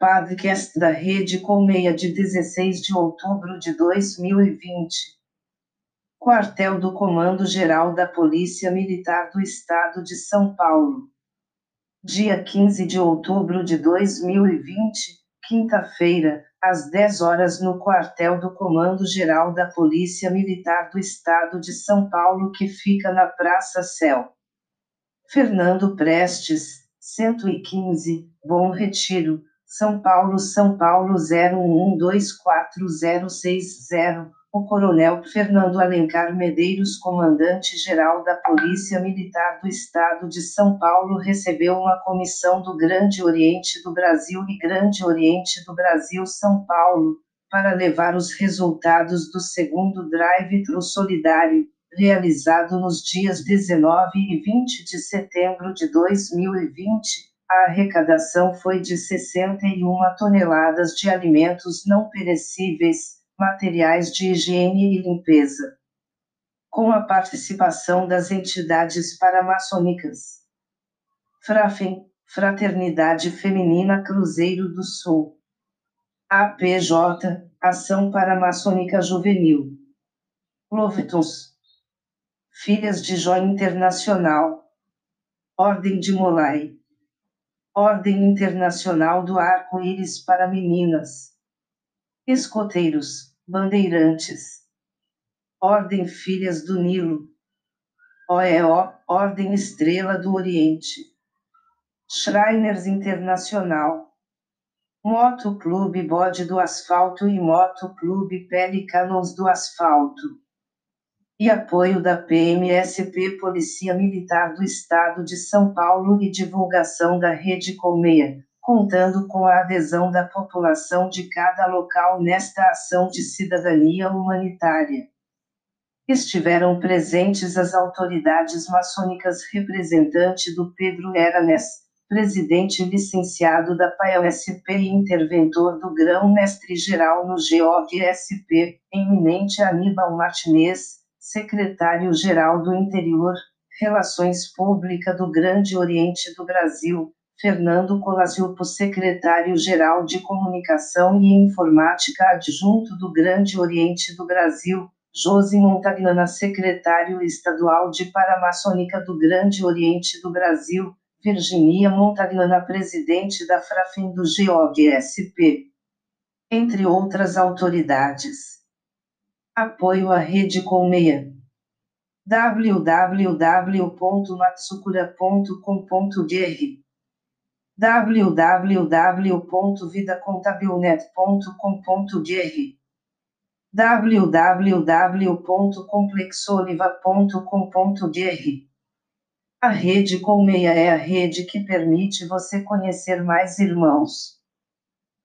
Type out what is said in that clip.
Podcast da Rede Colmeia de 16 de outubro de 2020. Quartel do Comando Geral da Polícia Militar do Estado de São Paulo. Dia 15 de outubro de 2020, quinta-feira, às 10 horas no quartel do Comando Geral da Polícia Militar do Estado de São Paulo, que fica na Praça Céu. Fernando Prestes, 115, Bom Retiro, São Paulo, São Paulo 0124060. O Coronel Fernando Alencar Medeiros, comandante-geral da Polícia Militar do Estado de São Paulo, recebeu uma comissão do Grande Oriente do Brasil e Grande Oriente do Brasil São Paulo, para levar os resultados do segundo drive-thru solidário, realizado nos dias 19 e 20 de setembro de 2020. A arrecadação foi de 61 toneladas de alimentos não perecíveis materiais de higiene e limpeza. Com a participação das entidades paramaçônicas. FRAFEM, Fraternidade Feminina Cruzeiro do Sul. APJ, Ação Paramaçônica Juvenil. Lovitus. Filhas de Jó Internacional. Ordem de Molai. Ordem Internacional do Arco-Íris para Meninas. Escoteiros bandeirantes. Ordem Filhas do Nilo. OEO, Ordem Estrela do Oriente. Shriners Internacional. Moto Clube Bode do Asfalto e Moto Clube Pelicanos do Asfalto. E apoio da PMSP Polícia Militar do Estado de São Paulo e divulgação da Rede Colmeia contando com a adesão da população de cada local nesta ação de cidadania humanitária. Estiveram presentes as autoridades maçônicas representante do Pedro Eranes, presidente licenciado da PAEL-SP e interventor do Grão-Mestre-Geral no GOG-SP, eminente Aníbal Martinez, secretário-geral do Interior, Relações Públicas do Grande Oriente do Brasil, Fernando Colaziupo, secretário-geral de Comunicação e Informática adjunto do Grande Oriente do Brasil, Josi Montagnana, secretário estadual de Paramaçônica do Grande Oriente do Brasil, Virginia Montagnana, presidente da Frafim do GOG-SP, entre outras autoridades. Apoio à Rede Colmeia. www.matsukura.com.br www.vidacontabilnet.com.br www.complexoliva.com.br A rede Colmeia é a rede que permite você conhecer mais irmãos.